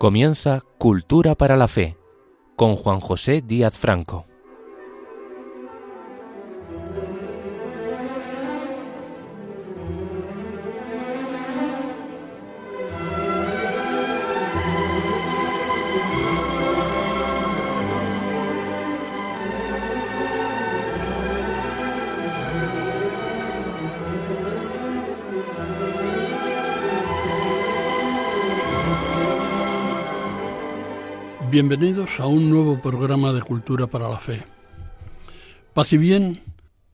Comienza Cultura para la Fe con Juan José Díaz Franco. Bienvenidos a un nuevo programa de Cultura para la Fe. Paz y bien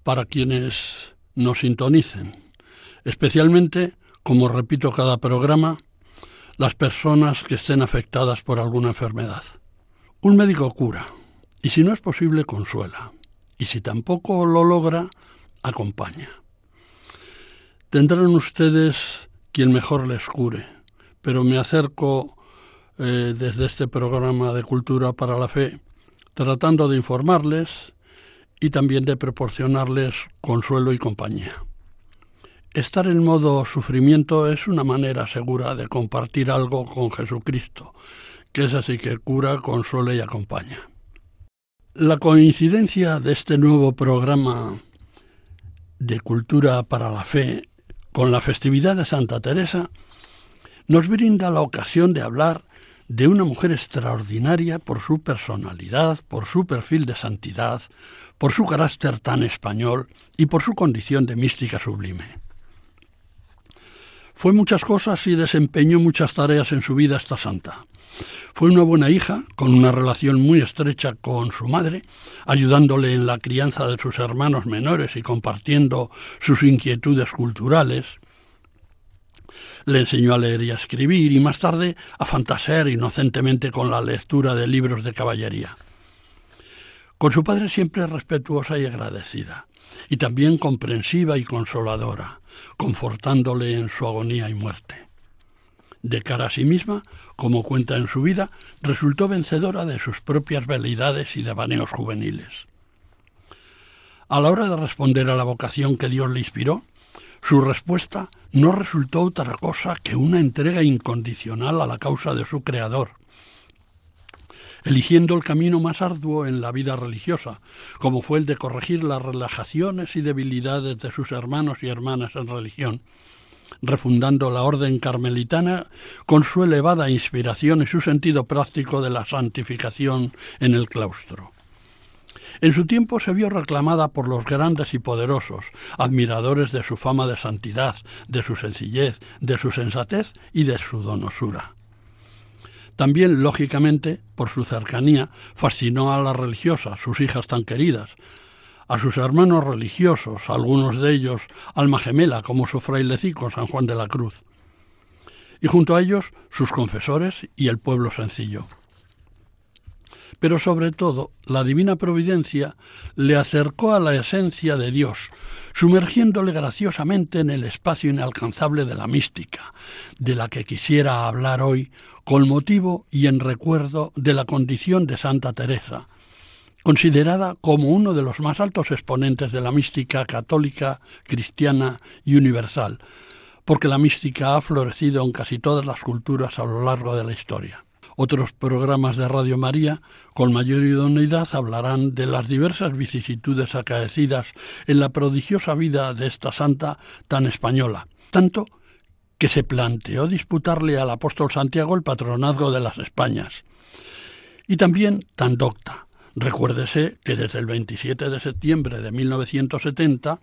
para quienes nos sintonicen, especialmente, como repito cada programa, las personas que estén afectadas por alguna enfermedad. Un médico cura, y si no es posible, consuela, y si tampoco lo logra, acompaña. Tendrán ustedes quien mejor les cure, pero me acerco eh, desde este programa de Cultura para la Fe, tratando de informarles y también de proporcionarles consuelo y compañía. Estar en modo sufrimiento es una manera segura de compartir algo con Jesucristo, que es así que cura, consuela y acompaña. La coincidencia de este nuevo programa de Cultura para la Fe con la festividad de Santa Teresa nos brinda la ocasión de hablar de una mujer extraordinaria por su personalidad, por su perfil de santidad, por su carácter tan español y por su condición de mística sublime. Fue muchas cosas y desempeñó muchas tareas en su vida esta santa. Fue una buena hija, con una relación muy estrecha con su madre, ayudándole en la crianza de sus hermanos menores y compartiendo sus inquietudes culturales le enseñó a leer y a escribir y más tarde a fantasear inocentemente con la lectura de libros de caballería. Con su padre siempre respetuosa y agradecida, y también comprensiva y consoladora, confortándole en su agonía y muerte. De cara a sí misma, como cuenta en su vida, resultó vencedora de sus propias veleidades y devaneos juveniles. A la hora de responder a la vocación que Dios le inspiró, su respuesta no resultó otra cosa que una entrega incondicional a la causa de su Creador, eligiendo el camino más arduo en la vida religiosa, como fue el de corregir las relajaciones y debilidades de sus hermanos y hermanas en religión, refundando la orden carmelitana con su elevada inspiración y su sentido práctico de la santificación en el claustro. En su tiempo se vio reclamada por los grandes y poderosos, admiradores de su fama de santidad, de su sencillez, de su sensatez y de su donosura. También, lógicamente, por su cercanía, fascinó a las religiosas, sus hijas tan queridas, a sus hermanos religiosos, algunos de ellos alma gemela, como su frailecico San Juan de la Cruz, y junto a ellos sus confesores y el pueblo sencillo pero sobre todo la divina providencia le acercó a la esencia de Dios, sumergiéndole graciosamente en el espacio inalcanzable de la mística, de la que quisiera hablar hoy con motivo y en recuerdo de la condición de Santa Teresa, considerada como uno de los más altos exponentes de la mística católica, cristiana y universal, porque la mística ha florecido en casi todas las culturas a lo largo de la historia. Otros programas de Radio María, con mayor idoneidad, hablarán de las diversas vicisitudes acaecidas en la prodigiosa vida de esta santa tan española, tanto que se planteó disputarle al apóstol Santiago el patronazgo de las Españas. Y también tan docta. Recuérdese que desde el 27 de septiembre de 1970,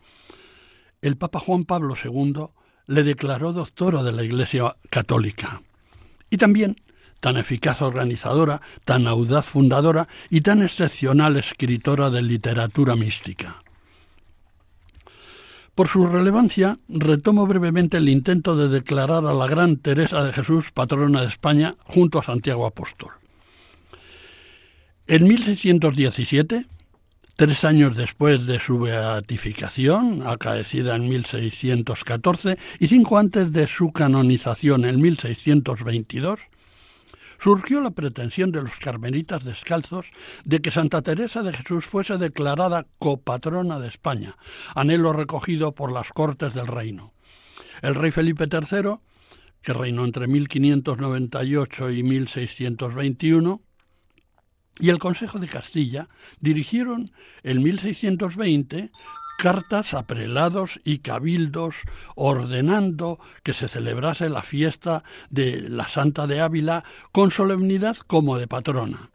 el Papa Juan Pablo II le declaró doctora de la Iglesia Católica. Y también tan eficaz organizadora, tan audaz fundadora y tan excepcional escritora de literatura mística. Por su relevancia, retomo brevemente el intento de declarar a la gran Teresa de Jesús patrona de España junto a Santiago Apóstol. En 1617, tres años después de su beatificación, acaecida en 1614, y cinco antes de su canonización en 1622, surgió la pretensión de los carmelitas descalzos de que Santa Teresa de Jesús fuese declarada copatrona de España, anhelo recogido por las Cortes del Reino. El rey Felipe III que reinó entre 1598 y 1621, y el Consejo de Castilla dirigieron en 1620 cartas a prelados y cabildos ordenando que se celebrase la fiesta de la Santa de Ávila con solemnidad como de patrona.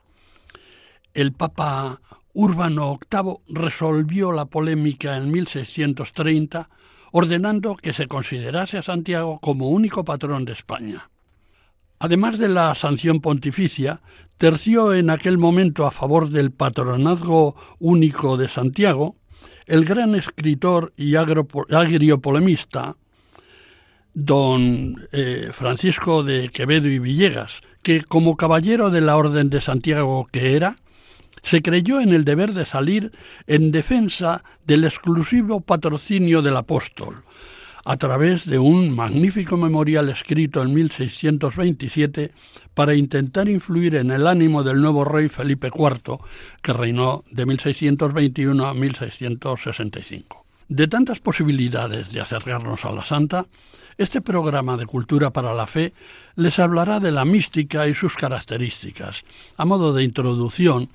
El Papa Urbano VIII resolvió la polémica en 1630 ordenando que se considerase a Santiago como único patrón de España. Además de la sanción pontificia, terció en aquel momento a favor del patronazgo único de Santiago el gran escritor y agriopolemista don eh, Francisco de Quevedo y Villegas, que como caballero de la Orden de Santiago que era, se creyó en el deber de salir en defensa del exclusivo patrocinio del apóstol, a través de un magnífico memorial escrito en 1627 para intentar influir en el ánimo del nuevo rey Felipe IV, que reinó de 1621 a 1665. De tantas posibilidades de acercarnos a la Santa, este programa de Cultura para la Fe les hablará de la mística y sus características, a modo de introducción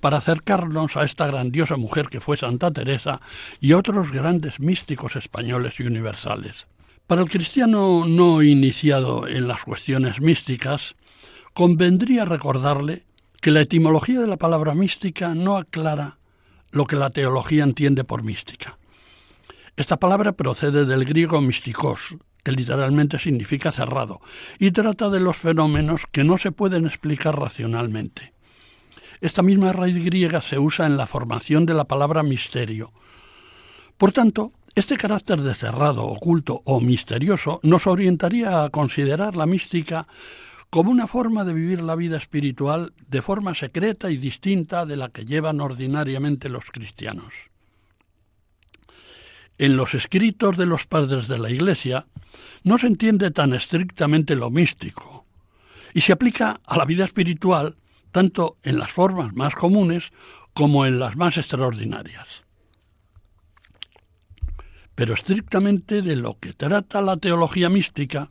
para acercarnos a esta grandiosa mujer que fue Santa Teresa y otros grandes místicos españoles y universales. Para el cristiano no iniciado en las cuestiones místicas, convendría recordarle que la etimología de la palabra mística no aclara lo que la teología entiende por mística. Esta palabra procede del griego mystikos, que literalmente significa cerrado, y trata de los fenómenos que no se pueden explicar racionalmente. Esta misma raíz griega se usa en la formación de la palabra misterio. Por tanto, este carácter de cerrado, oculto o misterioso nos orientaría a considerar la mística como una forma de vivir la vida espiritual de forma secreta y distinta de la que llevan ordinariamente los cristianos. En los escritos de los padres de la Iglesia no se entiende tan estrictamente lo místico y se aplica a la vida espiritual tanto en las formas más comunes como en las más extraordinarias. Pero estrictamente de lo que trata la teología mística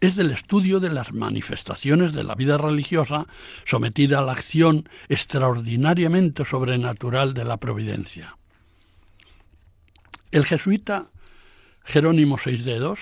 es del estudio de las manifestaciones de la vida religiosa sometida a la acción extraordinariamente sobrenatural de la providencia. El jesuita Jerónimo Seis Dedos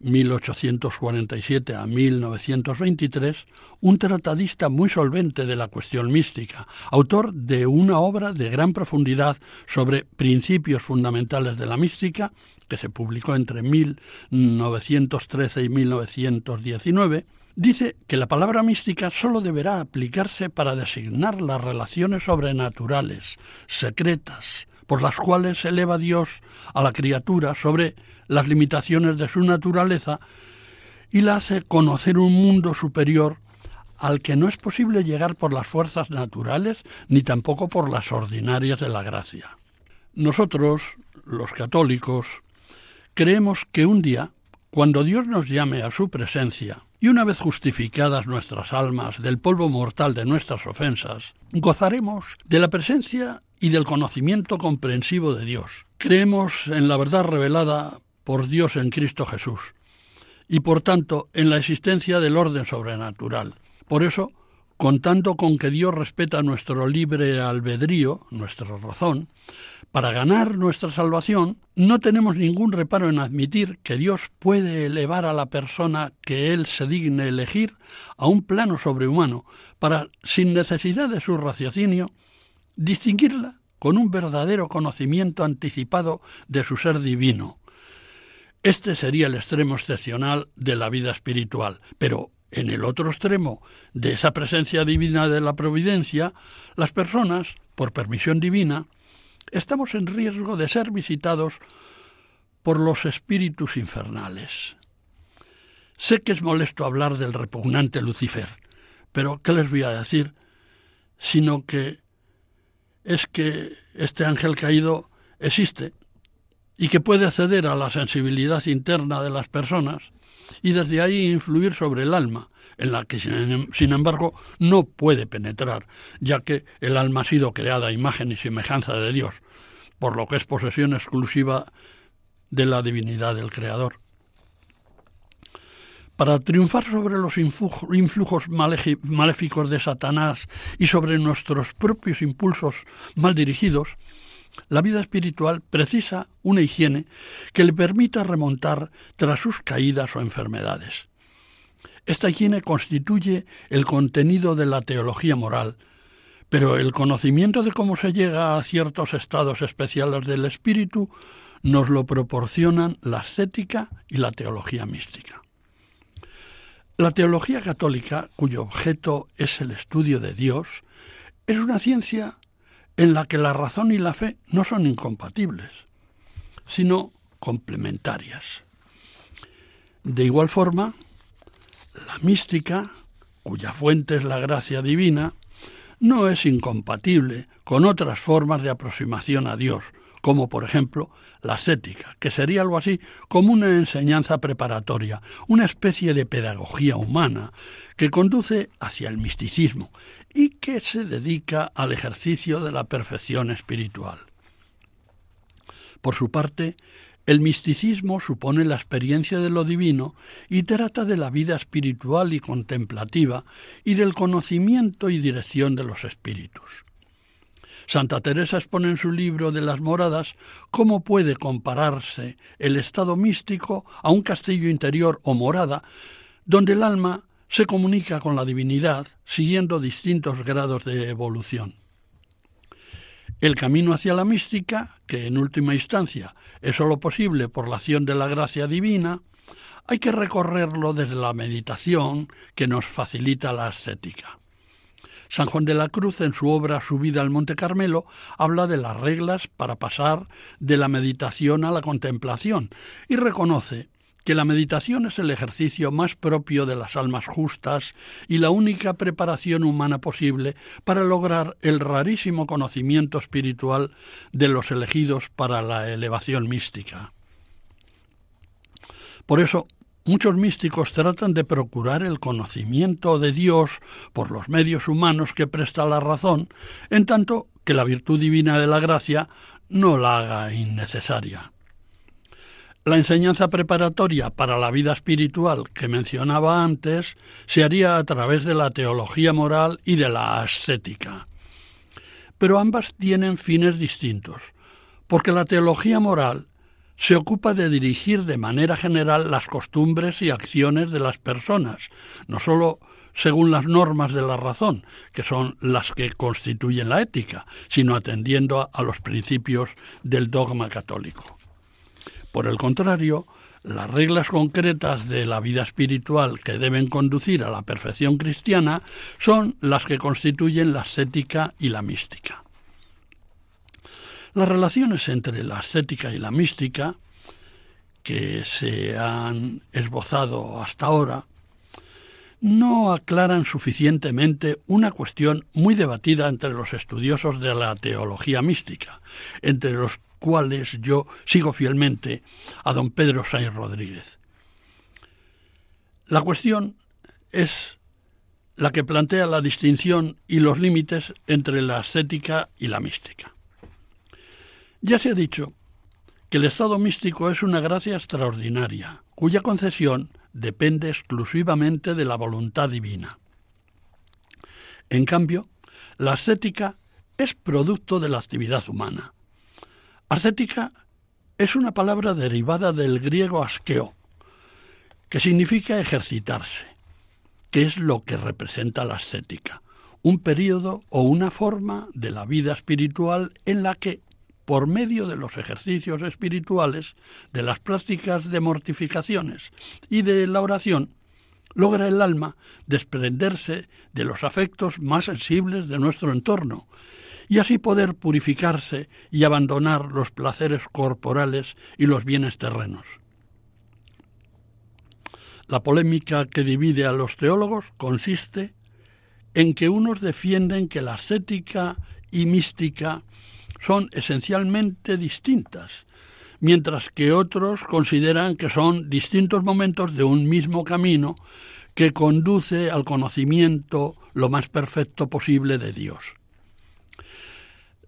1847 a 1923, un tratadista muy solvente de la cuestión mística, autor de una obra de gran profundidad sobre principios fundamentales de la mística, que se publicó entre 1913 y 1919, dice que la palabra mística sólo deberá aplicarse para designar las relaciones sobrenaturales, secretas, por las cuales eleva Dios a la criatura sobre las limitaciones de su naturaleza y la hace conocer un mundo superior al que no es posible llegar por las fuerzas naturales ni tampoco por las ordinarias de la gracia. Nosotros, los católicos, creemos que un día, cuando Dios nos llame a su presencia, y una vez justificadas nuestras almas del polvo mortal de nuestras ofensas, gozaremos de la presencia y del conocimiento comprensivo de Dios. Creemos en la verdad revelada por Dios en Cristo Jesús y por tanto en la existencia del orden sobrenatural. Por eso, contando con que Dios respeta nuestro libre albedrío, nuestra razón, para ganar nuestra salvación, no tenemos ningún reparo en admitir que Dios puede elevar a la persona que Él se digne elegir a un plano sobrehumano, para, sin necesidad de su raciocinio, distinguirla con un verdadero conocimiento anticipado de su ser divino. Este sería el extremo excepcional de la vida espiritual, pero en el otro extremo de esa presencia divina de la providencia, las personas, por permisión divina, estamos en riesgo de ser visitados por los espíritus infernales. Sé que es molesto hablar del repugnante Lucifer, pero ¿qué les voy a decir? Sino que es que este ángel caído existe y que puede acceder a la sensibilidad interna de las personas y desde ahí influir sobre el alma, en la que sin embargo no puede penetrar, ya que el alma ha sido creada a imagen y semejanza de Dios, por lo que es posesión exclusiva de la divinidad del Creador. Para triunfar sobre los influjos maléficos de Satanás y sobre nuestros propios impulsos mal dirigidos, la vida espiritual precisa una higiene que le permita remontar tras sus caídas o enfermedades. Esta higiene constituye el contenido de la teología moral, pero el conocimiento de cómo se llega a ciertos estados especiales del espíritu nos lo proporcionan la ascética y la teología mística. La teología católica, cuyo objeto es el estudio de Dios, es una ciencia en la que la razón y la fe no son incompatibles, sino complementarias. De igual forma, la mística, cuya fuente es la gracia divina, no es incompatible con otras formas de aproximación a Dios, como por ejemplo la ascética, que sería algo así como una enseñanza preparatoria, una especie de pedagogía humana que conduce hacia el misticismo y que se dedica al ejercicio de la perfección espiritual. Por su parte, el misticismo supone la experiencia de lo divino y trata de la vida espiritual y contemplativa y del conocimiento y dirección de los espíritus. Santa Teresa expone en su libro de las moradas cómo puede compararse el estado místico a un castillo interior o morada, donde el alma se comunica con la divinidad siguiendo distintos grados de evolución. El camino hacia la mística, que en última instancia es sólo posible por la acción de la gracia divina, hay que recorrerlo desde la meditación que nos facilita la ascética. San Juan de la Cruz, en su obra Subida al Monte Carmelo, habla de las reglas para pasar de la meditación a la contemplación y reconoce que la meditación es el ejercicio más propio de las almas justas y la única preparación humana posible para lograr el rarísimo conocimiento espiritual de los elegidos para la elevación mística. Por eso, Muchos místicos tratan de procurar el conocimiento de Dios por los medios humanos que presta la razón, en tanto que la virtud divina de la gracia no la haga innecesaria. La enseñanza preparatoria para la vida espiritual que mencionaba antes se haría a través de la teología moral y de la ascética. Pero ambas tienen fines distintos, porque la teología moral se ocupa de dirigir de manera general las costumbres y acciones de las personas, no sólo según las normas de la razón, que son las que constituyen la ética, sino atendiendo a, los principios del dogma católico. Por el contrario, las reglas concretas de la vida espiritual que deben conducir a la perfección cristiana son las que constituyen la ascética y la mística. Las relaciones entre la ascética y la mística, que se han esbozado hasta ahora, no aclaran suficientemente una cuestión muy debatida entre los estudiosos de la teología mística, entre los cuales yo sigo fielmente a don Pedro Sainz Rodríguez. La cuestión es la que plantea la distinción y los límites entre la ascética y la mística. Ya se ha dicho que el estado místico es una gracia extraordinaria, cuya concesión depende exclusivamente de la voluntad divina. En cambio, la ascética es producto de la actividad humana. Ascética es una palabra derivada del griego askeo, que significa ejercitarse, que es lo que representa la ascética, un periodo o una forma de la vida espiritual en la que por medio de los ejercicios espirituales, de las prácticas de mortificaciones y de la oración, logra el alma desprenderse de los afectos más sensibles de nuestro entorno y así poder purificarse y abandonar los placeres corporales y los bienes terrenos. La polémica que divide a los teólogos consiste en que unos defienden que la ascética y mística son esencialmente distintas, mientras que otros consideran que son distintos momentos de un mismo camino que conduce al conocimiento lo más perfecto posible de Dios.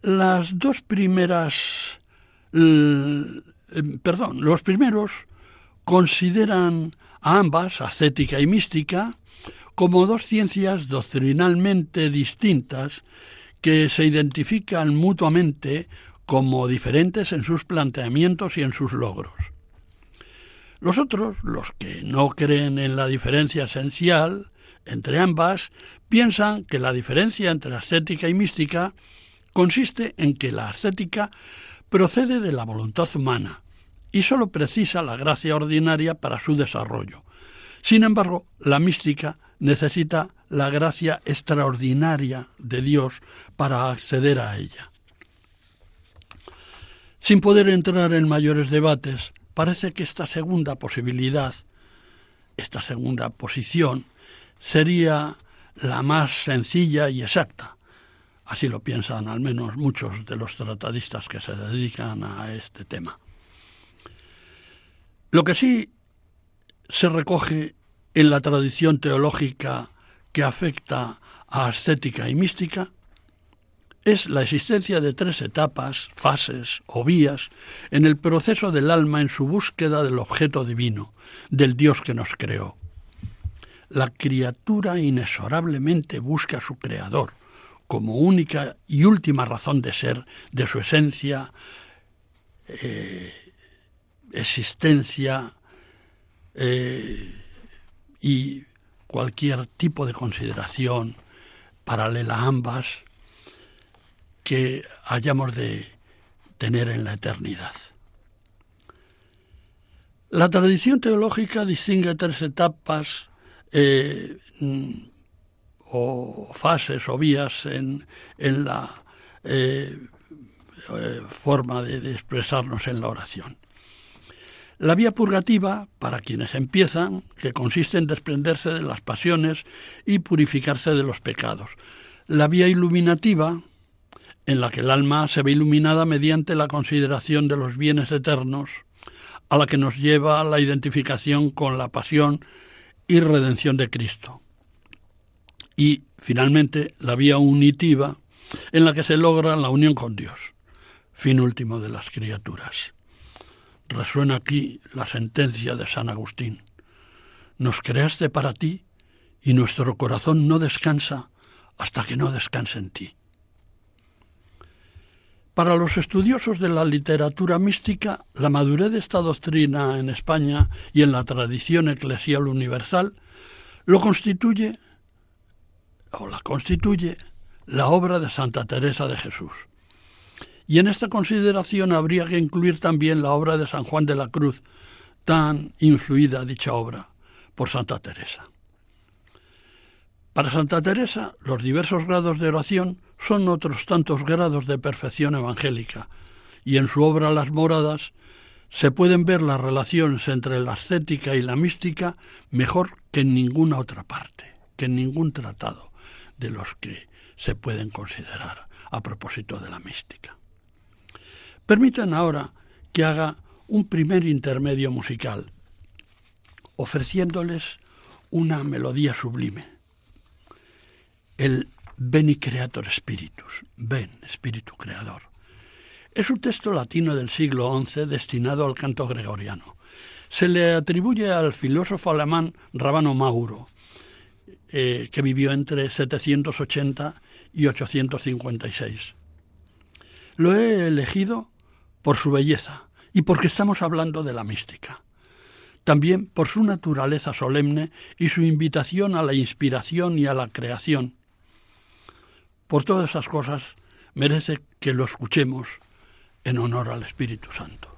Las dos primeras, perdón, los primeros consideran a ambas, ascética y mística, como dos ciencias doctrinalmente distintas que se identifican mutuamente como diferentes en sus planteamientos y en sus logros. Los otros, los que no creen en la diferencia esencial entre ambas, piensan que la diferencia entre ascética y mística consiste en que la ascética procede de la voluntad humana y sólo precisa la gracia ordinaria para su desarrollo. Sin embargo, la mística necesita la gracia extraordinaria de Dios para acceder a ella. Sin poder entrar en mayores debates, parece que esta segunda posibilidad, esta segunda posición, sería la más sencilla y exacta. Así lo piensan al menos muchos de los tratadistas que se dedican a este tema. Lo que sí se recoge en la tradición teológica que afecta a ascética y mística es la existencia de tres etapas, fases o vías en el proceso del alma en su búsqueda del objeto divino, del Dios que nos creó. La criatura inexorablemente busca a su Creador como única y última razón de ser de su esencia, eh, existencia, eh, y cualquier tipo de consideración paralela a ambas que hayamos de tener en la eternidad. La tradición teológica distingue tres etapas eh, o fases o vías en, la eh, eh, forma de expresarnos en la oración. La vía purgativa, para quienes empiezan, que consiste en desprenderse de las pasiones y purificarse de los pecados. La vía iluminativa, en la que el alma se ve iluminada mediante la consideración de los bienes eternos, a la que nos lleva la identificación con la pasión y redención de Cristo. Y, finalmente, la vía unitiva, en la que se logra la unión con Dios, fin último de las criaturas resuena aquí la sentencia de San Agustín. Nos creaste para ti y nuestro corazón no descansa hasta que no descanse en ti. Para los estudiosos de la literatura mística, la madurez de esta doctrina en España y en la tradición eclesial universal lo constituye o la constituye la obra de Santa Teresa de Jesús. Y en esta consideración habría que incluir también la obra de San Juan de la Cruz, tan influida dicha obra por Santa Teresa. Para Santa Teresa, los diversos grados de oración son otros tantos grados de perfección evangélica, y en su obra Las Moradas se pueden ver las relaciones entre la ascética y la mística mejor que en ninguna otra parte, que en ningún tratado de los que se pueden considerar a propósito de la mística. Permitan ahora que haga un primer intermedio musical, ofreciéndoles una melodía sublime. El Beni Creator Spiritus, ven, Espíritu Creador. Es un texto latino del siglo XI destinado al canto gregoriano. Se le atribuye al filósofo alemán Rabano Mauro, eh, que vivió entre 780 y 856. Lo he elegido por su belleza y porque estamos hablando de la mística. También por su naturaleza solemne y su invitación a la inspiración y a la creación. Por todas esas cosas merece que lo escuchemos en honor al Espíritu Santo.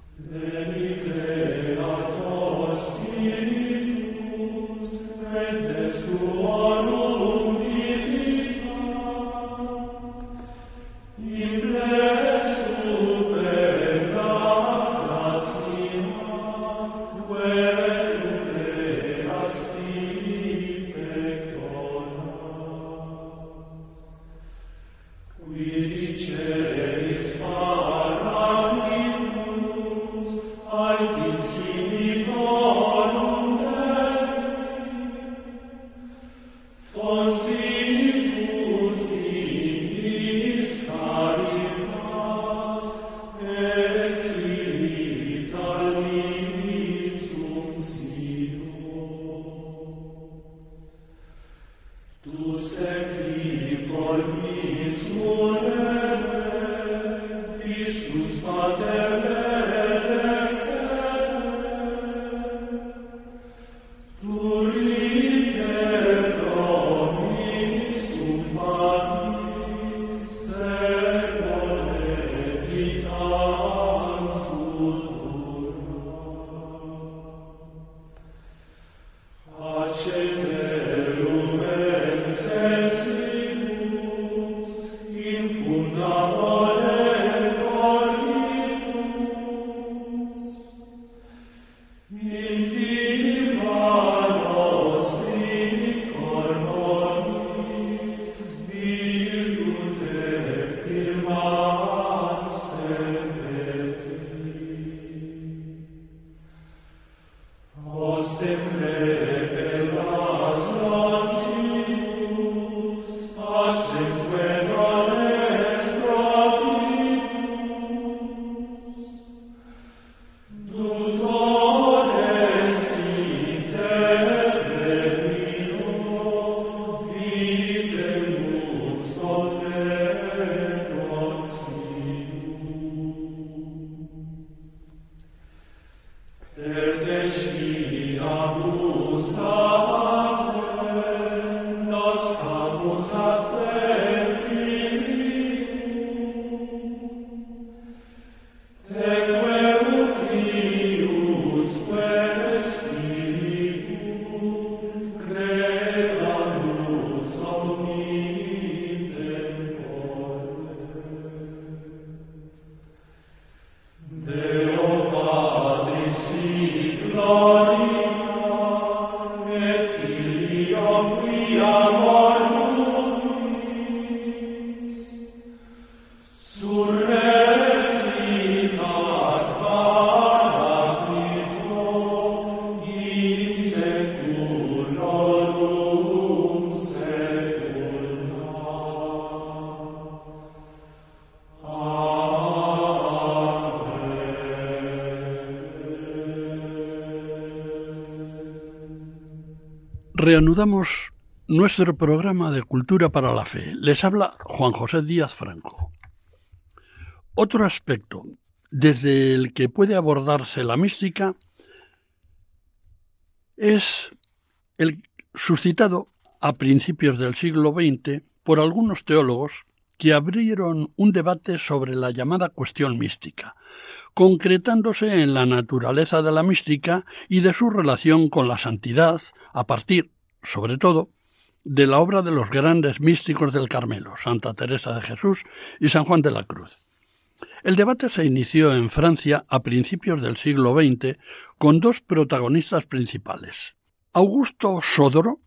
Reanudamos nuestro programa de Cultura para la Fe. Les habla Juan José Díaz Franco. Otro aspecto desde el que puede abordarse la mística es el suscitado a principios del siglo XX por algunos teólogos que abrieron un debate sobre la llamada cuestión mística, concretándose en la naturaleza de la mística y de su relación con la santidad a partir, sobre todo, de la obra de los grandes místicos del Carmelo, Santa Teresa de Jesús y San Juan de la Cruz. El debate se inició en Francia a principios del siglo XX con dos protagonistas principales. Augusto Sodro,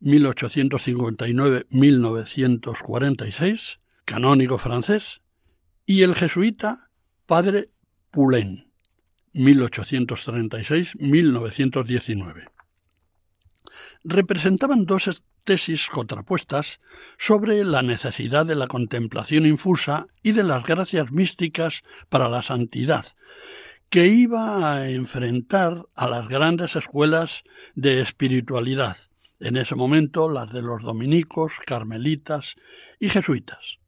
1859-1946, canónigo francés, y el jesuita Padre Poulain, 1836-1919. Representaban dos tesis contrapuestas sobre la necesidad de la contemplación infusa y de las gracias místicas para la santidad, que iba a enfrentar a las grandes escuelas de espiritualidad, en ese momento las de los dominicos, carmelitas y jesuitas.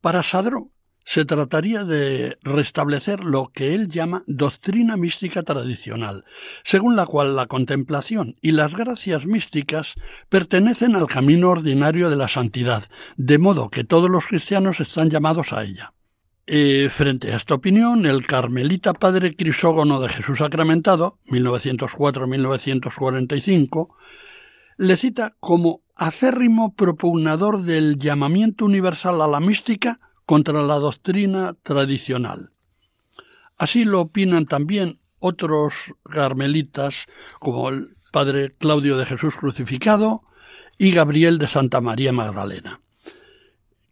Para Sadro se trataría de restablecer lo que él llama doctrina mística tradicional, según la cual la contemplación y las gracias místicas pertenecen al camino ordinario de la santidad, de modo que todos los cristianos están llamados a ella. Eh, frente a esta opinión, el carmelita padre Crisógono de Jesús Sacramentado, 1904-1945, le cita como acérrimo propugnador del llamamiento universal a la mística contra la doctrina tradicional. Así lo opinan también otros carmelitas como el padre Claudio de Jesús crucificado y Gabriel de Santa María Magdalena,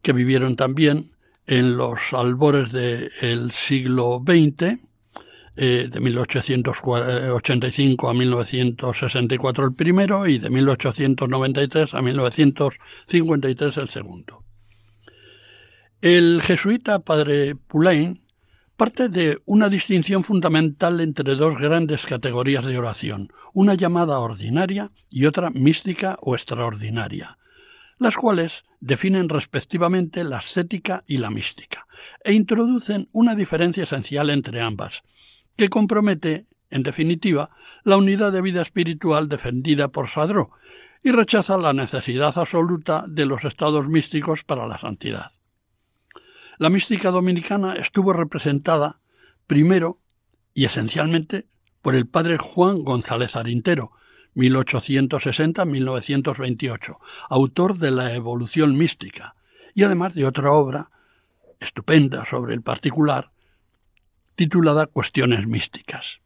que vivieron también en los albores del siglo XX, eh, de 1885 a 1964 el primero y de 1893 a 1953 el segundo. El jesuita padre Poulain parte de una distinción fundamental entre dos grandes categorías de oración, una llamada ordinaria y otra mística o extraordinaria. las cuales definen respectivamente la ascética y la mística, e introducen una diferencia esencial entre ambas, que compromete, en definitiva, la unidad de vida espiritual defendida por Sadró, y rechaza la necesidad absoluta de los estados místicos para la santidad. La mística dominicana estuvo representada primero y esencialmente por el padre Juan González Arintero, 1860-1928, autor de La Evolución Mística, y además de otra obra estupenda sobre el particular, titulada Cuestiones Místicas.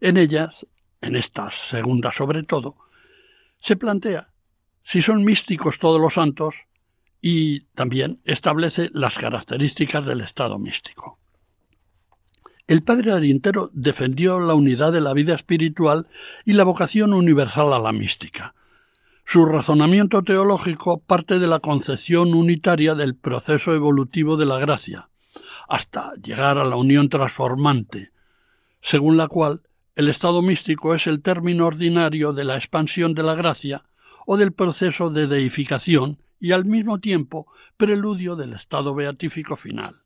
En ellas, en estas segundas sobre todo, se plantea si son místicos todos los santos y también establece las características del estado místico. El padre Arintero defendió la unidad de la vida espiritual y la vocación universal a la mística. Su razonamiento teológico parte de la concepción unitaria del proceso evolutivo de la gracia, hasta llegar a la unión transformante, según la cual el estado místico es el término ordinario de la expansión de la gracia o del proceso de deificación y al mismo tiempo preludio del estado beatífico final.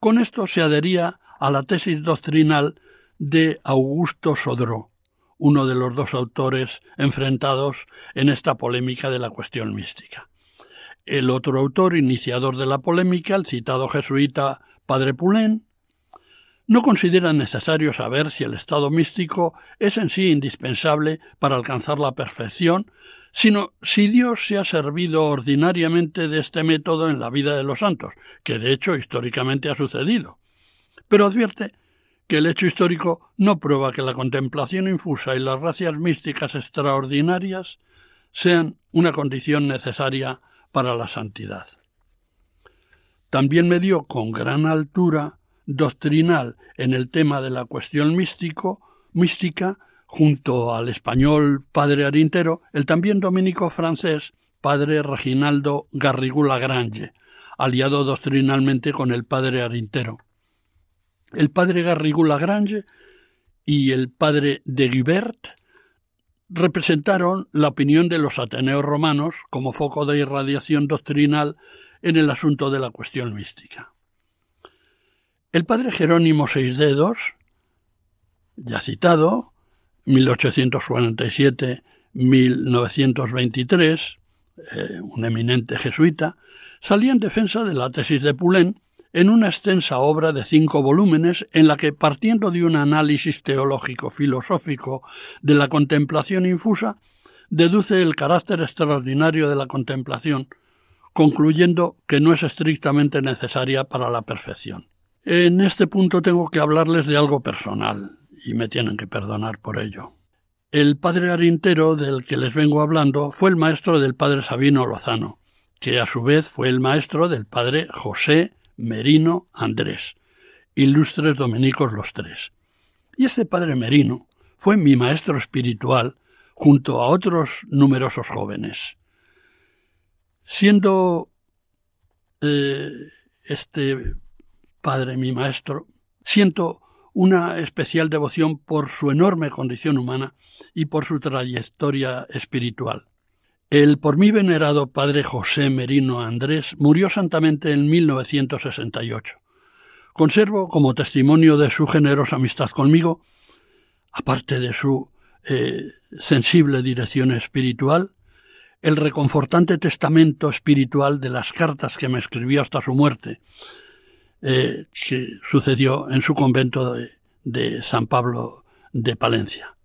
Con esto se adhería a la tesis doctrinal de Augusto Sodró, uno de los dos autores enfrentados en esta polémica de la cuestión mística. El otro autor iniciador de la polémica, el citado jesuita Padre Poulain, no considera necesario saber si el estado místico es en sí indispensable para alcanzar la perfección, sino si Dios se ha servido ordinariamente de este método en la vida de los santos, que de hecho históricamente ha sucedido. Pero advierte que el hecho histórico no prueba que la contemplación infusa y las gracias místicas extraordinarias sean una condición necesaria para la santidad. También me dio con gran altura doctrinal en el tema de la cuestión místico, mística, junto al español padre Arintero, el también dominico francés padre Reginaldo Garrigou Lagrange, aliado doctrinalmente con el padre Arintero. El padre Garrigou Lagrange y el padre de Guibert representaron la opinión de los ateneos romanos como foco de irradiación doctrinal en el asunto de la cuestión mística. El padre Jerónimo Seisdedos, ya citado, 1847-1923, eh, un eminente jesuita, salía en defensa de la tesis de Poulain en una extensa obra de cinco volúmenes en la que, partiendo de un análisis teológico-filosófico de la contemplación infusa, deduce el carácter extraordinario de la contemplación, concluyendo que no es estrictamente necesaria para la perfección. En este punto tengo que hablarles de algo personal, y me tienen que perdonar por ello. El padre Arintero del que les vengo hablando fue el maestro del padre Sabino Lozano, que a su vez fue el maestro del padre José Merino Andrés, ilustres dominicos los tres. Y este padre Merino fue mi maestro espiritual junto a otros numerosos jóvenes. Siendo eh, este Padre, mi Maestro, siento una especial devoción por su enorme condición humana y por su trayectoria espiritual. El por mí venerado padre José Merino Andrés murió santamente en 1968. Conservo como testimonio de su generosa amistad conmigo, aparte de su eh, sensible dirección espiritual, el reconfortante testamento espiritual de las cartas que me escribió hasta su muerte, eh, que sucedió en su convento de, San Pablo de Palencia.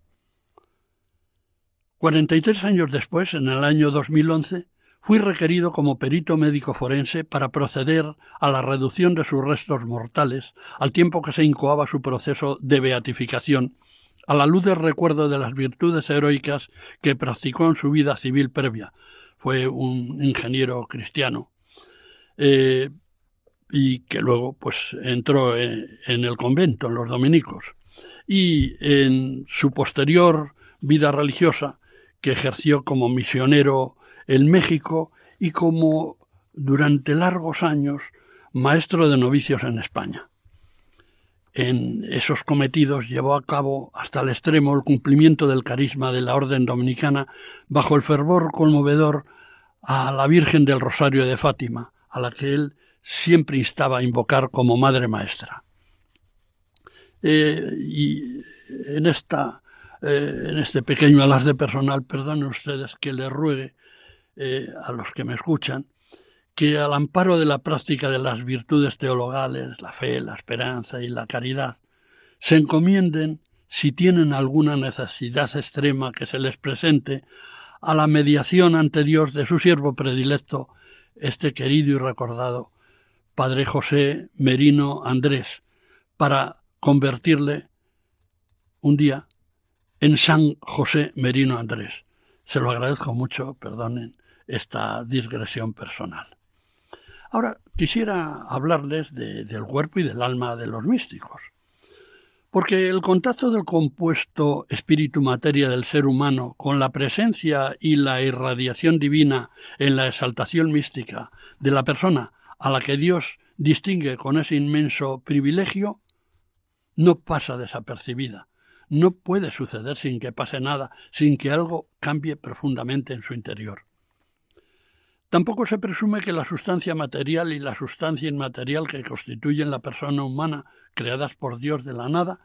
43 años después, en el año 2011, fui requerido como perito médico forense para proceder a la reducción de sus restos mortales, al tiempo que se incoaba su proceso de beatificación, a la luz del recuerdo de las virtudes heroicas que practicó en su vida civil previa. Fue un ingeniero cristiano. Eh, y que luego pues entró en, el convento, en los dominicos, y en su posterior vida religiosa, que ejerció como misionero en México y como durante largos años maestro de novicios en España. En esos cometidos llevó a cabo hasta el extremo el cumplimiento del carisma de la orden dominicana bajo el fervor conmovedor a la Virgen del Rosario de Fátima, a la que él siempre instaba a invocar como Madre Maestra. Eh, y en, esta, eh, en este pequeño alas de personal, perdonen ustedes que le ruegue eh, a los que me escuchan que al amparo de la práctica de las virtudes teologales, la fe, la esperanza y la caridad, se encomienden, si tienen alguna necesidad extrema que se les presente, a la mediación ante Dios de su siervo predilecto, este querido y recordado Padre José Merino Andrés, para convertirle un día en San José Merino Andrés. Se lo agradezco mucho, perdonen esta digresión personal. Ahora quisiera hablarles del cuerpo y del alma de los místicos, porque el contacto del compuesto espíritu-materia del ser humano con la presencia y la irradiación divina en la exaltación mística de la persona a la que Dios distingue con ese inmenso privilegio, no pasa desapercibida. No puede suceder sin que pase nada, sin que algo cambie profundamente en su interior. Tampoco se presume que la sustancia material y la sustancia inmaterial que constituyen la persona humana, creadas por Dios de la nada,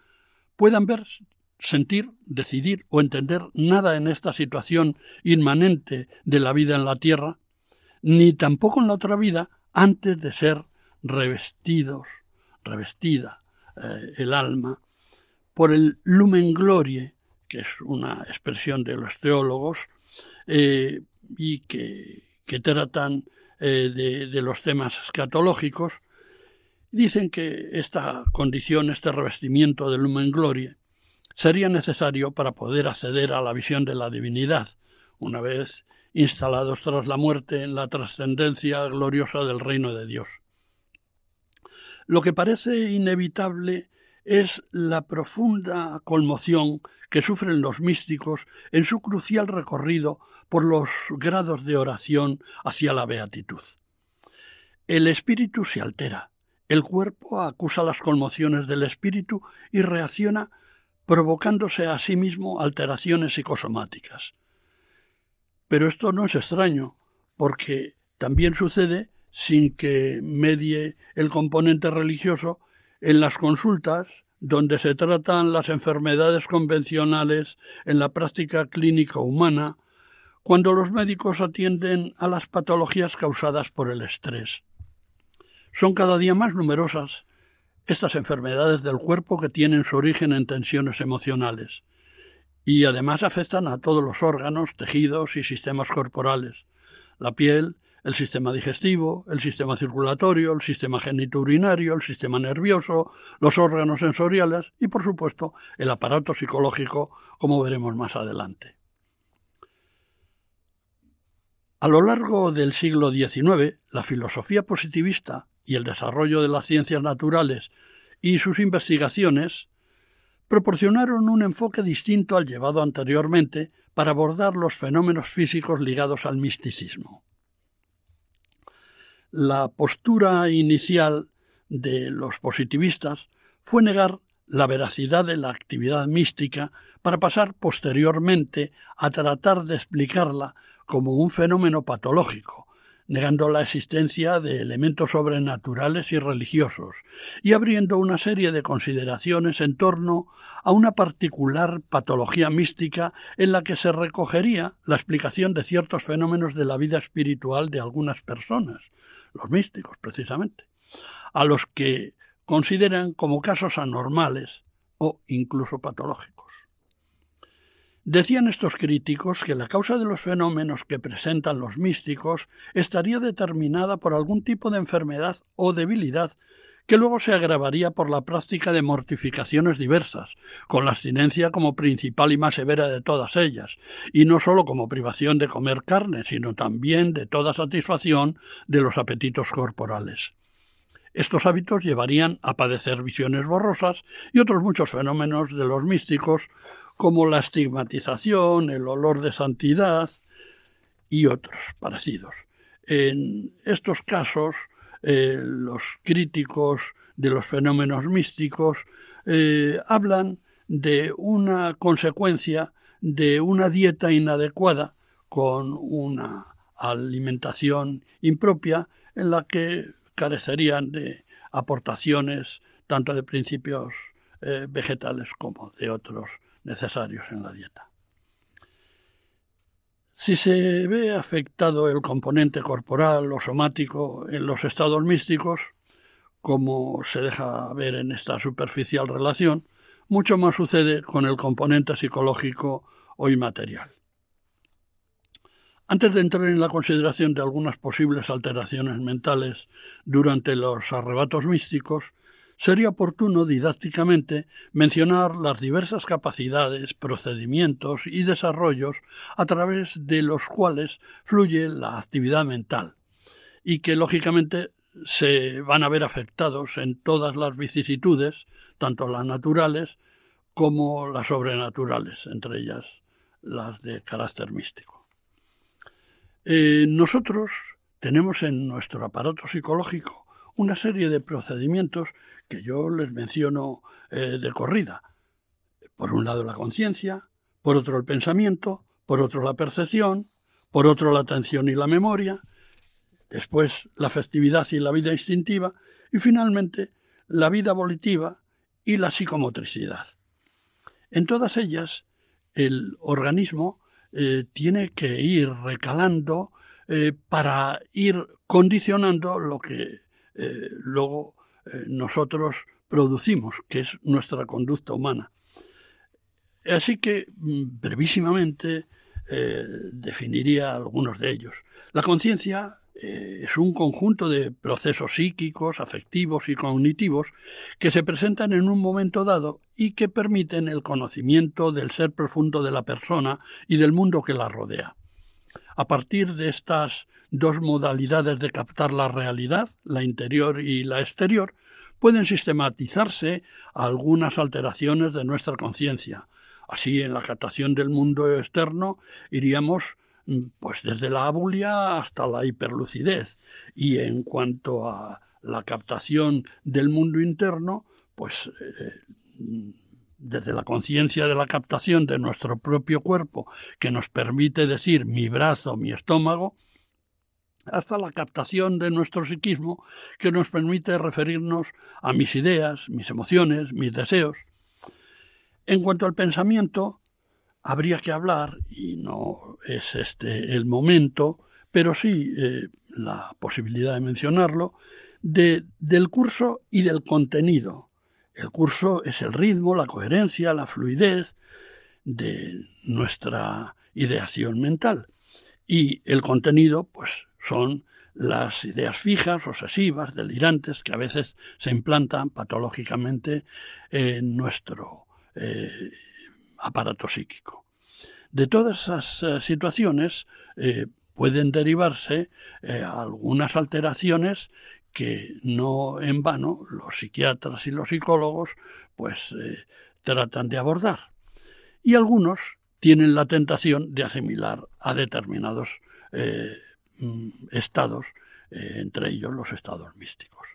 puedan ver, sentir, decidir o entender nada en esta situación inmanente de la vida en la tierra, ni tampoco en la otra vida antes de ser revestidos, revestida eh, el alma, por el lumen glorie, que es una expresión de los teólogos, eh, y que tratan eh, de, los temas escatológicos, dicen que esta condición, este revestimiento del lumen gloria, sería necesario para poder acceder a la visión de la divinidad, una vez instalados tras la muerte en la trascendencia gloriosa del reino de Dios. Lo que parece inevitable es la profunda conmoción que sufren los místicos en su crucial recorrido por los grados de oración hacia la beatitud. El espíritu se altera, el cuerpo acusa las conmociones del espíritu y reacciona provocándose a sí mismo alteraciones psicosomáticas. Pero esto no es extraño, porque también sucede sin que medie el componente religioso en las consultas, donde se tratan las enfermedades convencionales en la práctica clínica humana, cuando los médicos atienden a las patologías causadas por el estrés. Son cada día más numerosas estas enfermedades del cuerpo que tienen su origen en tensiones emocionales y además afectan a todos los órganos, tejidos y sistemas corporales. La piel, el sistema digestivo, el sistema circulatorio, el sistema genitourinario, el sistema nervioso, los órganos sensoriales y, por supuesto, el aparato psicológico, como veremos más adelante. A lo largo del siglo XIX, la filosofía positivista y el desarrollo de las ciencias naturales y sus investigaciones proporcionaron un enfoque distinto al llevado anteriormente para abordar los fenómenos físicos ligados al misticismo. La postura inicial de los positivistas fue negar la veracidad de la actividad mística para pasar posteriormente a tratar de explicarla como un fenómeno patológico, negando la existencia de elementos sobrenaturales y religiosos, y abriendo una serie de consideraciones en torno a una particular patología mística en la que se recogería la explicación de ciertos fenómenos de la vida espiritual de algunas personas, los místicos precisamente, a los que consideran como casos anormales o incluso patológicos. Decían estos críticos que la causa de los fenómenos que presentan los místicos estaría determinada por algún tipo de enfermedad o debilidad que luego se agravaría por la práctica de mortificaciones diversas, con la abstinencia como principal y más severa de todas ellas, y no sólo como privación de comer carne, sino también de toda satisfacción de los apetitos corporales. Estos hábitos llevarían a padecer visiones borrosas y otros muchos fenómenos de los místicos, como la estigmatización, el olor de santidad y otros parecidos. En estos casos, eh, los críticos de los fenómenos místicos eh, hablan de una consecuencia de una dieta inadecuada con una alimentación impropia en la que carecerían de aportaciones tanto de principios eh, vegetales como de otros necesarios en la dieta. Si se ve afectado el componente corporal o somático en los estados místicos, como se deja ver en esta superficial relación, mucho más sucede con el componente psicológico o inmaterial. Antes de entrar en la consideración de algunas posibles alteraciones mentales durante los arrebatos místicos, sería oportuno didácticamente mencionar las diversas capacidades, procedimientos y desarrollos a través de los cuales fluye la actividad mental, y que lógicamente se van a ver afectados en todas las vicisitudes, tanto las naturales como las sobrenaturales, entre ellas las de carácter místico. Eh, nosotros tenemos en nuestro aparato psicológico una serie de procedimientos que yo les menciono eh, de corrida. Por un lado la conciencia, por otro el pensamiento, por otro la percepción, por otro la atención y la memoria, después la festividad y la vida instintiva, y finalmente la vida volitiva y la psicomotricidad. En todas ellas, el organismo eh, tiene que ir recalando eh, para ir condicionando lo que luego eh, nosotros producimos, que es nuestra conducta humana. Así que mm, brevísimamente definiría algunos de ellos. La conciencia eh, es un conjunto de procesos psíquicos, afectivos y cognitivos que se presentan en un momento dado y que permiten el conocimiento del ser profundo de la persona y del mundo que la rodea. A partir de estas dos modalidades de captar la realidad, la interior y la exterior, pueden sistematizarse algunas alteraciones de nuestra conciencia. Así, en la captación del mundo externo iríamos pues desde la abulia hasta la hiperlucidez y en cuanto a la captación del mundo interno, pues eh, desde la conciencia de la captación de nuestro propio cuerpo, que nos permite decir mi brazo, mi estómago, hasta la captación de nuestro psiquismo, que nos permite referirnos a mis ideas, mis emociones, mis deseos. En cuanto al pensamiento, habría que hablar, y no es este el momento, pero sí eh, la posibilidad de mencionarlo, de, del curso y del contenido el curso es el ritmo, la coherencia, la fluidez de nuestra ideación mental. Y el contenido, pues, son las ideas fijas, obsesivas, delirantes, que a veces se implantan patológicamente en nuestro eh, aparato psíquico. De todas esas eh, situaciones eh, pueden derivarse algunas alteraciones que no en vano los psiquiatras y los psicólogos pues eh, tratan de abordar. Y algunos tienen la tentación de asimilar a determinados eh, mm, estados, eh, entre ellos los estados místicos.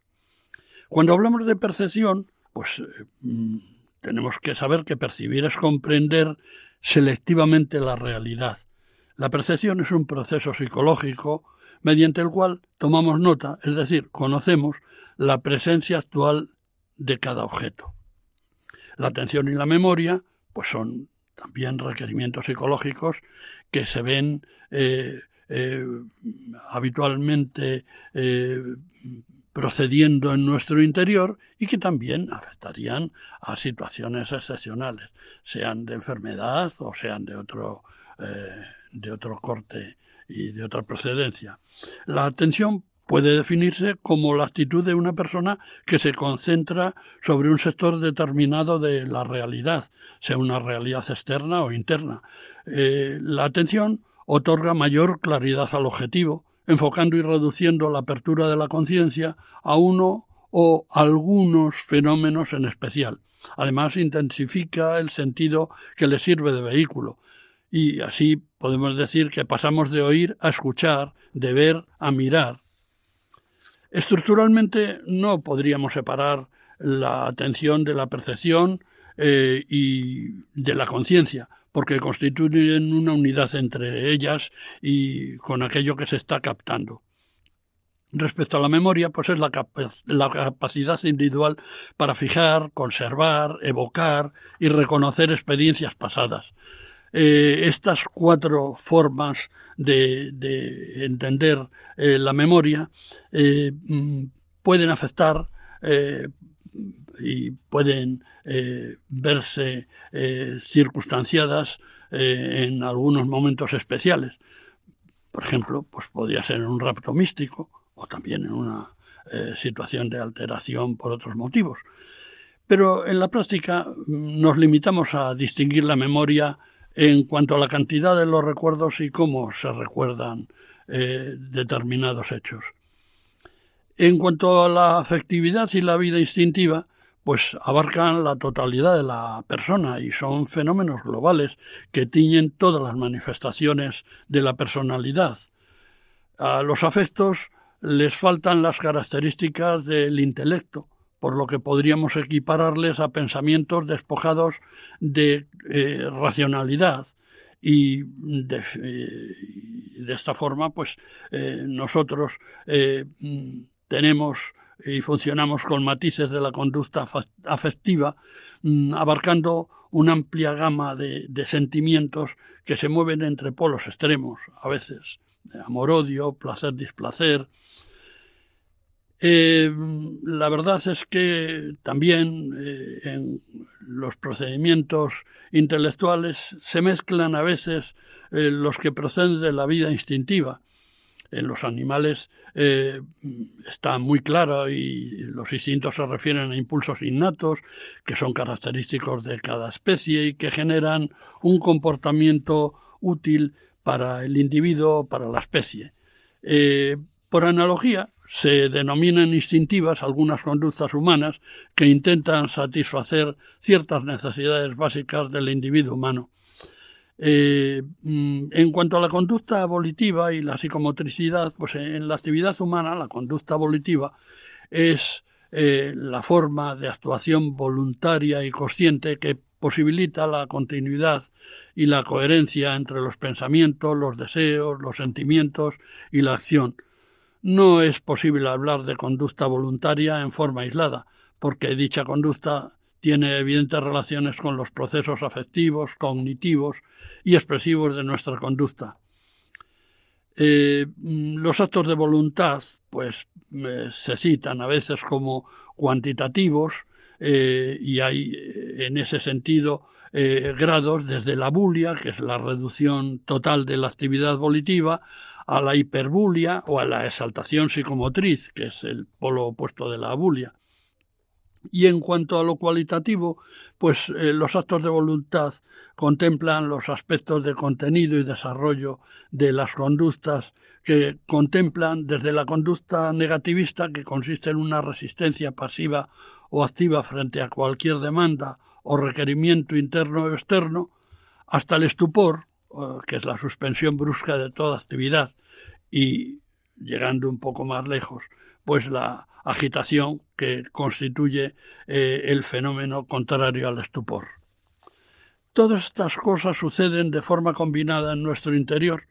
Cuando hablamos de percepción, pues mm, tenemos que saber que percibir es comprender selectivamente la realidad. La percepción es un proceso psicológico mediante el cual tomamos nota, es decir, conocemos la presencia actual de cada objeto. La atención y la memoria, pues son también requerimientos psicológicos que se ven eh, eh, habitualmente eh, procediendo en nuestro interior y que también afectarían a situaciones excepcionales, sean de enfermedad o sean de otro, de otro corte y de otra procedencia. La atención puede definirse como la actitud de una persona que se concentra sobre un sector determinado de la realidad, sea una realidad externa o interna. Eh, la atención otorga mayor claridad al objetivo, enfocando y reduciendo la apertura de la conciencia a uno o algunos fenómenos en especial. Además, intensifica el sentido que le sirve de vehículo, y así podemos decir que pasamos de oír a escuchar, de ver a mirar. Estructuralmente no podríamos separar la atención de la percepción eh, y de la conciencia, porque constituyen una unidad entre ellas y con aquello que se está captando. Respecto a la memoria, pues es la, capacidad individual para fijar, conservar, evocar y reconocer experiencias pasadas. Eh, estas cuatro formas de, entender eh, la memoria eh, mm, pueden afectar y pueden verse circunstanciadas en algunos momentos especiales. Por ejemplo, pues podría ser un rapto místico o también en una eh, situación de alteración por otros motivos. Pero en la práctica mm, nos limitamos a distinguir la memoria en cuanto a la cantidad de los recuerdos y cómo se recuerdan eh, determinados hechos. En cuanto a la afectividad y la vida instintiva, pues abarcan la totalidad de la persona y son fenómenos globales que tiñen todas las manifestaciones de la personalidad. A los afectos les faltan las características del intelecto, por lo que podríamos equipararles a pensamientos despojados de eh, racionalidad y de, eh, esta forma pues eh, nosotros tenemos y funcionamos con matices de la conducta afectiva mm, abarcando una amplia gama de sentimientos que se mueven entre polos extremos a veces amor-odio, placer-displacer. Eh, la verdad es que también eh, en los procedimientos intelectuales se mezclan a veces eh, los que proceden de la vida instintiva. En los animales está muy claro y los instintos se refieren a impulsos innatos que son característicos de cada especie y que generan un comportamiento útil para el individuo, para la especie. Eh, por analogía, se denominan instintivas algunas conductas humanas que intentan satisfacer ciertas necesidades básicas del individuo humano. Eh, mm, en cuanto a la conducta volitiva y la psicomotricidad, pues en la actividad humana la conducta volitiva es eh, la forma de actuación voluntaria y consciente que posibilita la continuidad y la coherencia entre los pensamientos, los deseos, los sentimientos y la acción. No es posible hablar de conducta voluntaria en forma aislada, porque dicha conducta tiene evidentes relaciones con los procesos afectivos, cognitivos y expresivos de nuestra conducta. Eh, los actos de voluntad, pues, eh, se citan a veces como cuantitativos eh, y hay en ese sentido grados desde la bulia, que es la reducción total de la actividad volitiva, a la hiperbulia o a la exaltación psicomotriz, que es el polo opuesto de la bulia. Y en cuanto a lo cualitativo, pues eh, los actos de voluntad contemplan los aspectos de contenido y desarrollo de las conductas que contemplan desde la conducta negativista, que consiste en una resistencia pasiva o activa frente a cualquier demanda o requerimiento interno o externo, hasta el estupor, eh, que es la suspensión brusca de toda actividad, y llegando un poco más lejos, pues la agitación que constituye eh, el fenómeno contrario al estupor. Todas estas cosas suceden de forma combinada en nuestro interior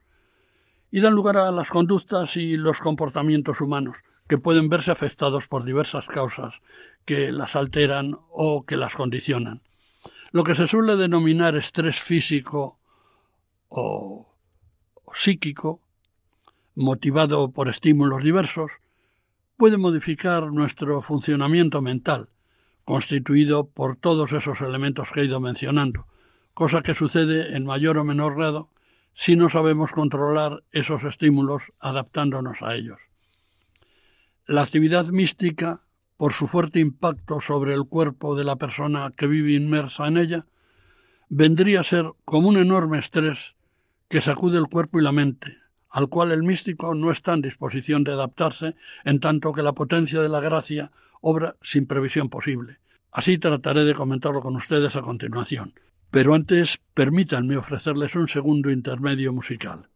y dan lugar a las conductas y los comportamientos humanos, que pueden verse afectados por diversas causas que las alteran o que las condicionan. Lo que se suele denominar estrés físico o, psíquico, motivado por estímulos diversos, puede modificar nuestro funcionamiento mental, constituido por todos esos elementos que he ido mencionando, cosa que sucede en mayor o menor grado si no sabemos controlar esos estímulos adaptándonos a ellos. La actividad mística por su fuerte impacto sobre el cuerpo de la persona que vive inmersa en ella, vendría a ser como un enorme estrés que sacude el cuerpo y la mente, al cual el místico no está en disposición de adaptarse, en tanto que la potencia de la gracia obra sin previsión posible. Así trataré de comentarlo con ustedes a continuación. Pero antes permítanme ofrecerles un segundo intermedio musical.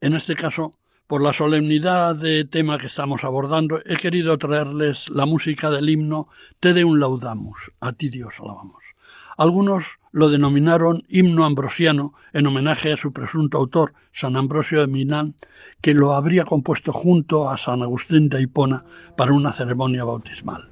En este caso, por la solemnidad de tema que estamos abordando, he querido traerles la música del himno Te un laudamus, a ti Dios alabamos, Algunos lo denominaron himno ambrosiano en homenaje a su presunto autor, San Ambrosio de Milán, que lo habría compuesto junto a San Agustín de Hipona para una ceremonia bautismal.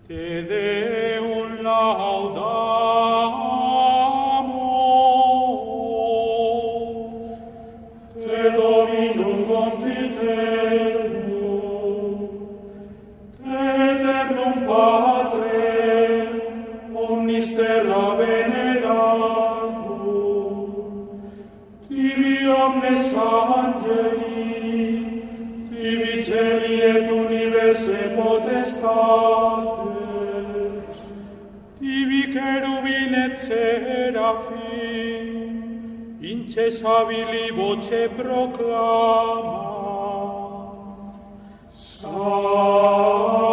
omnes angeli, tibi celi et universe potestates, tibi cherubin et serafim, incessabili voce proclama, Sanctus,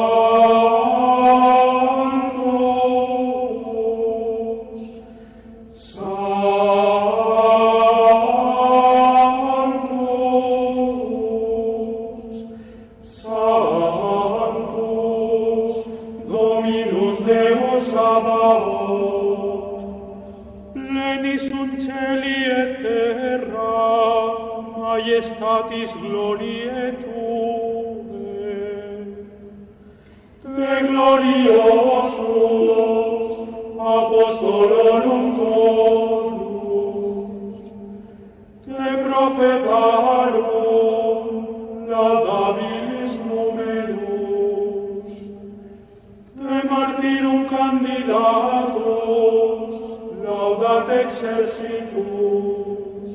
laudat excelsitus,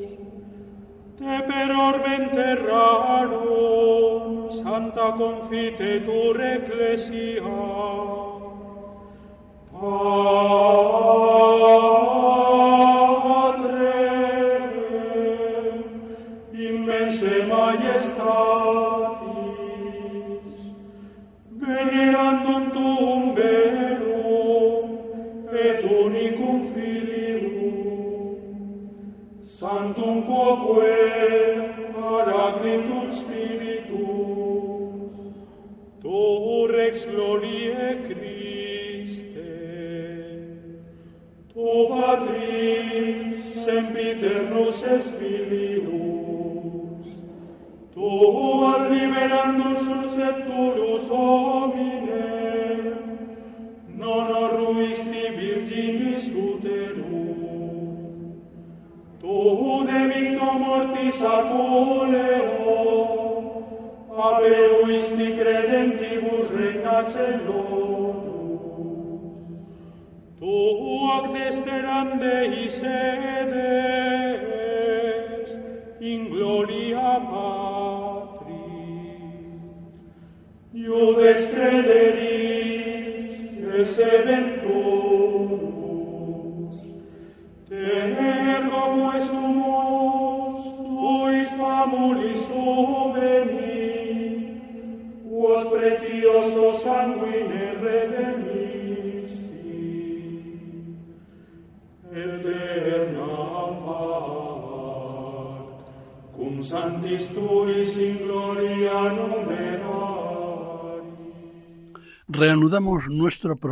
per ormente rarum santa confitetur ecclesia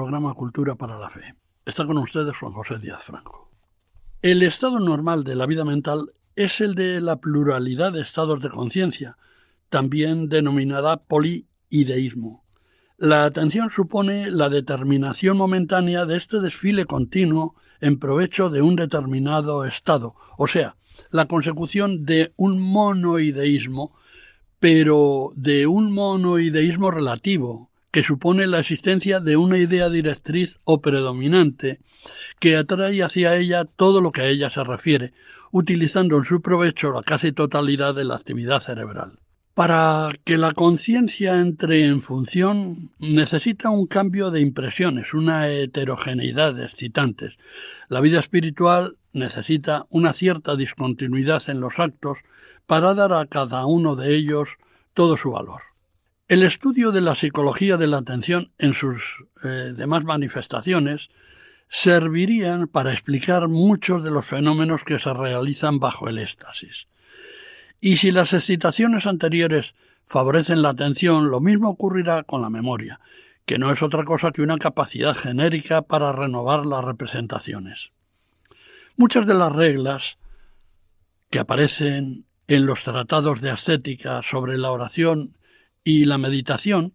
programa Cultura para la Fe. Está con ustedes Juan José Díaz Franco. El estado normal de la vida mental es el de la pluralidad de estados de conciencia, también denominada poliideísmo. La atención supone la determinación momentánea de este desfile continuo en provecho de un determinado estado, o sea, la consecución de un monoideísmo, pero de un monoideísmo relativo, que supone la existencia de una idea directriz o predominante que atrae hacia ella todo lo que a ella se refiere, utilizando en su provecho la casi totalidad de la actividad cerebral. Para que la conciencia entre en función necesita un cambio de impresiones, una heterogeneidad de excitantes. La vida espiritual necesita una cierta discontinuidad en los actos para dar a cada uno de ellos todo su valor. El estudio de la psicología de la atención en sus eh, demás manifestaciones servirían para explicar muchos de los fenómenos que se realizan bajo el éxtasis. Y si las excitaciones anteriores favorecen la atención, lo mismo ocurrirá con la memoria, que no es otra cosa que una capacidad genérica para renovar las representaciones. Muchas de las reglas que aparecen en los tratados de ascética sobre la oración y la meditación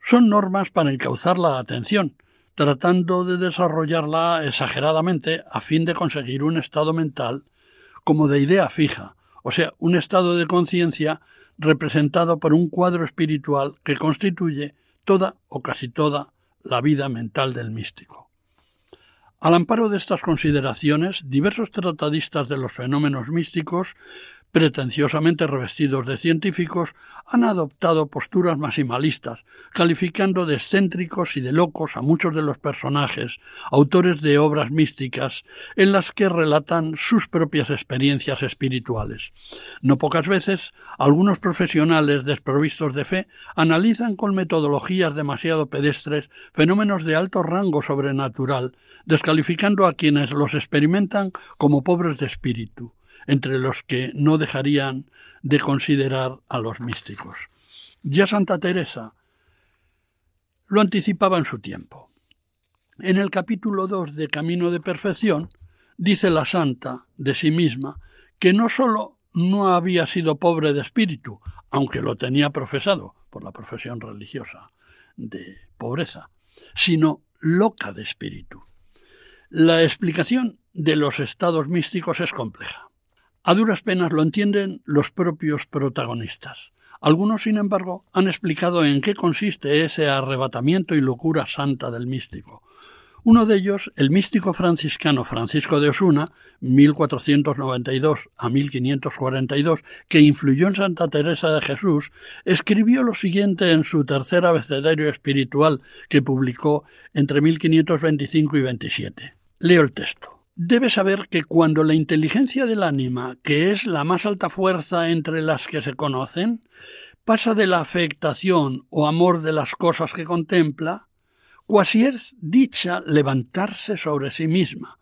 son normas para encauzar la atención, tratando de desarrollarla exageradamente a fin de conseguir un estado mental como de idea fija, o sea, un estado de conciencia representado por un cuadro espiritual que constituye toda o casi toda la vida mental del místico. Al amparo de estas consideraciones, diversos tratadistas de los fenómenos místicos pretenciosamente revestidos de científicos, han adoptado posturas maximalistas, calificando de excéntricos y de locos a muchos de los personajes, autores de obras místicas, en las que relatan sus propias experiencias espirituales. No pocas veces, algunos profesionales desprovistos de fe analizan con metodologías demasiado pedestres fenómenos de alto rango sobrenatural, descalificando a quienes los experimentan como pobres de espíritu entre los que no dejarían de considerar a los místicos. Ya Santa Teresa lo anticipaba en su tiempo. En el capítulo 2 de Camino de Perfección dice la santa de sí misma que no sólo no había sido pobre de espíritu, aunque lo tenía profesado por la profesión religiosa de pobreza, sino loca de espíritu. La explicación de los estados místicos es compleja. A duras penas lo entienden los propios protagonistas. Algunos, sin embargo, han explicado en qué consiste ese arrebatamiento y locura santa del místico. Uno de ellos, el místico franciscano Francisco de Osuna, 1492 a 1542, que influyó en Santa Teresa de Jesús, escribió lo siguiente en su tercer abecedario espiritual que publicó entre 1525 y 27. Leo el texto. Debe saber que cuando la inteligencia del ánima, que es la más alta fuerza entre las que se conocen, pasa de la afectación o amor de las cosas que contempla, cuasi es dicha levantarse sobre sí misma.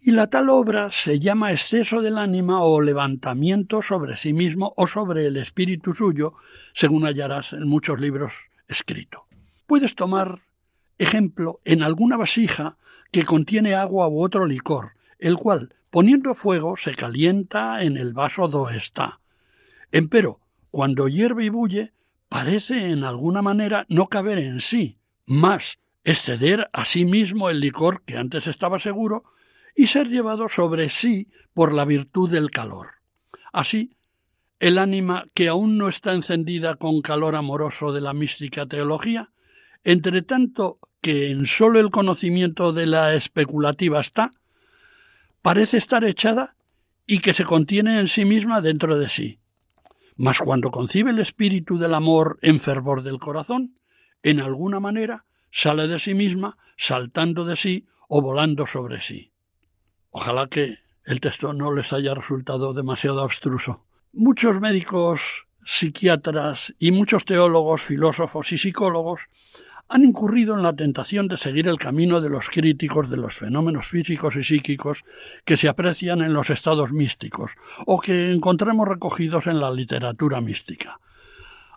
Y la tal obra se llama exceso del ánima o levantamiento sobre sí mismo o sobre el espíritu suyo, según hallarás en muchos libros escrito. Puedes tomar ejemplo en alguna vasija que contiene agua u otro licor, el cual, poniendo fuego, se calienta en el vaso do está. Empero, cuando hierve y bulle, parece en alguna manera no caber en sí, más exceder a sí mismo el licor que antes estaba seguro y ser llevado sobre sí por la virtud del calor. Así, el ánima que aún no está encendida con calor amoroso de la mística teología, entre tanto que en sólo el conocimiento de la especulativa está, parece estar echada y que se contiene en sí misma dentro de sí. Mas cuando concibe el espíritu del amor en fervor del corazón, en alguna manera sale de sí misma, saltando de sí o volando sobre sí. Ojalá que el texto no les haya resultado demasiado abstruso. Muchos médicos, psiquiatras y muchos teólogos, filósofos y psicólogos han incurrido en la tentación de seguir el camino de los críticos de los fenómenos físicos y psíquicos que se aprecian en los estados místicos o que encontramos recogidos en la literatura mística.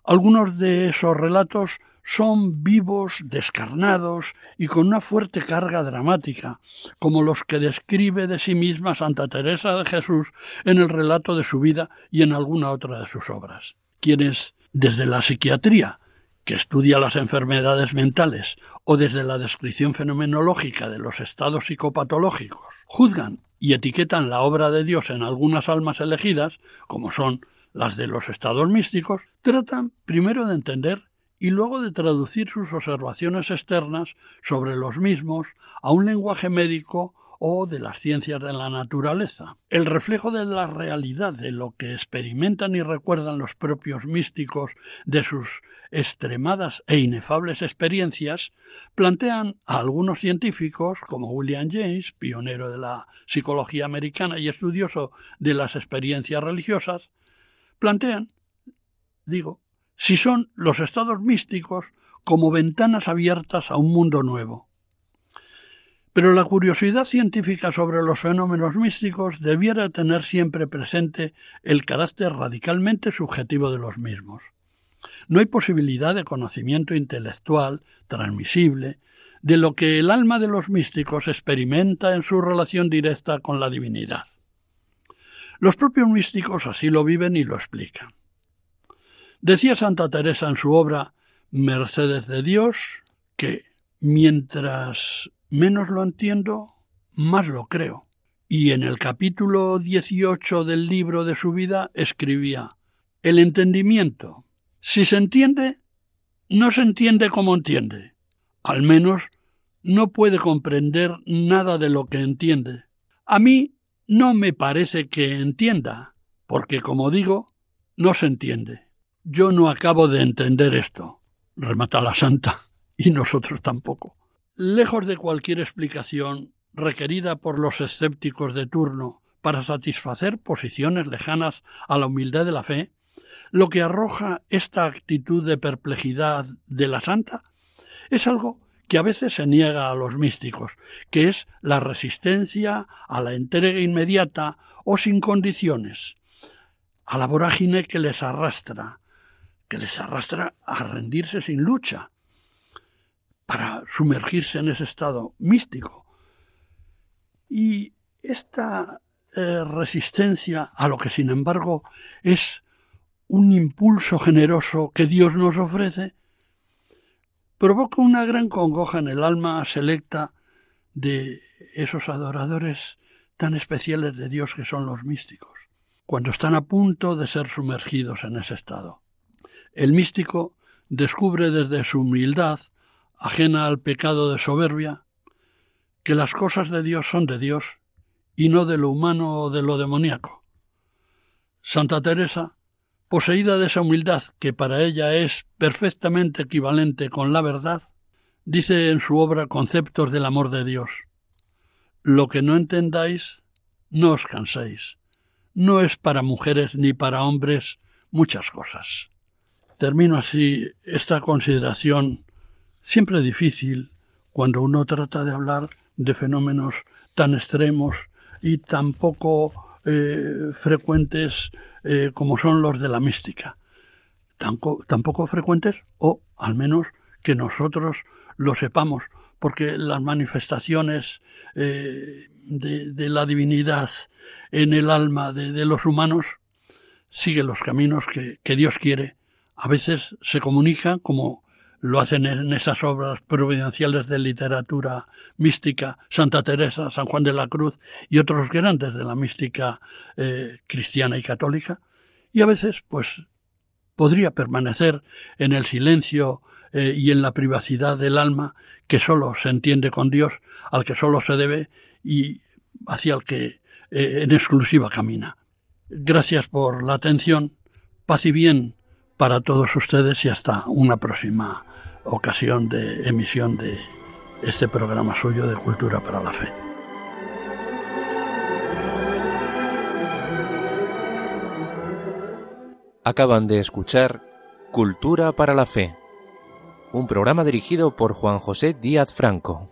Algunos de esos relatos son vivos, descarnados y con una fuerte carga dramática, como los que describe de sí misma Santa Teresa de Jesús en el relato de su vida y en alguna otra de sus obras. Quienes, desde la psiquiatría, que estudia las enfermedades mentales o desde la descripción fenomenológica de los estados psicopatológicos, juzgan y etiquetan la obra de Dios en algunas almas elegidas, como son las de los estados místicos, tratan primero de entender y luego de traducir sus observaciones externas sobre los mismos a un lenguaje médico o de las ciencias de la naturaleza. El reflejo de la realidad de lo que experimentan y recuerdan los propios místicos de sus extremadas e inefables experiencias plantean a algunos científicos, como William James, pionero de la psicología americana y estudioso de las experiencias religiosas, plantean, digo, si son los estados místicos como ventanas abiertas a un mundo nuevo pero la curiosidad científica sobre los fenómenos místicos debiera tener siempre presente el carácter radicalmente subjetivo de los mismos. No hay posibilidad de conocimiento intelectual, transmisible, de lo que el alma de los místicos experimenta en su relación directa con la divinidad. Los propios místicos así lo viven y lo explican. Decía Santa Teresa en su obra Mercedes de Dios que mientras menos lo entiendo, más lo creo. Y en el capítulo 18 del libro de su vida escribía El entendimiento. Si se entiende, no se entiende como entiende. Al menos no puede comprender nada de lo que entiende. A mí no me parece que entienda, porque, como digo, no se entiende. Yo no acabo de entender esto, remata la santa, y nosotros tampoco. Lejos de cualquier explicación requerida por los escépticos de turno para satisfacer posiciones lejanas a la humildad de la fe, lo que arroja esta actitud de perplejidad de la santa es algo que a veces se niega a los místicos, que es la resistencia a la entrega inmediata o sin condiciones, a la vorágine que les arrastra, que les arrastra a rendirse sin lucha, para sumergirse en ese estado místico. Y esta eh, resistencia a lo que sin embargo es un impulso generoso que Dios nos ofrece, provoca una gran congoja en el alma selecta de esos adoradores tan especiales de Dios que son los místicos, cuando están a punto de ser sumergidos en ese estado. El místico descubre desde su humildad, ajena al pecado de soberbia, que las cosas de Dios son de Dios y no de lo humano o de lo demoníaco. Santa Teresa poseída de esa humildad que para ella es perfectamente equivalente con la verdad, dice en su obra Conceptos del amor de Dios. Lo que no entendáis, no os canséis. No es para mujeres ni para hombres muchas cosas. Termino así esta consideración, siempre difícil, cuando uno trata de hablar de fenómenos tan extremos y tan poco eh, frecuentes eh, como son los de la mística. Tampoco, frecuentes, o al menos que nosotros lo sepamos, porque las manifestaciones eh, de, la divinidad en el alma de, los humanos siguen los caminos que, Dios quiere. A veces se comunica como lo hacen en esas obras providenciales de literatura mística, Santa Teresa, San Juan de la Cruz y otros grandes de la mística eh, cristiana y católica, y a veces, pues, podría permanecer en el silencio eh, y en la privacidad del alma que sólo se entiende con Dios, al que sólo se debe y hacia el que eh, en exclusiva camina. Gracias por la atención, paz y bien para todos ustedes y hasta una próxima ocasión de emisión de este programa suyo de Cultura para la Fe. Acaban de escuchar Cultura para la Fe, un programa dirigido por Juan José Díaz Franco.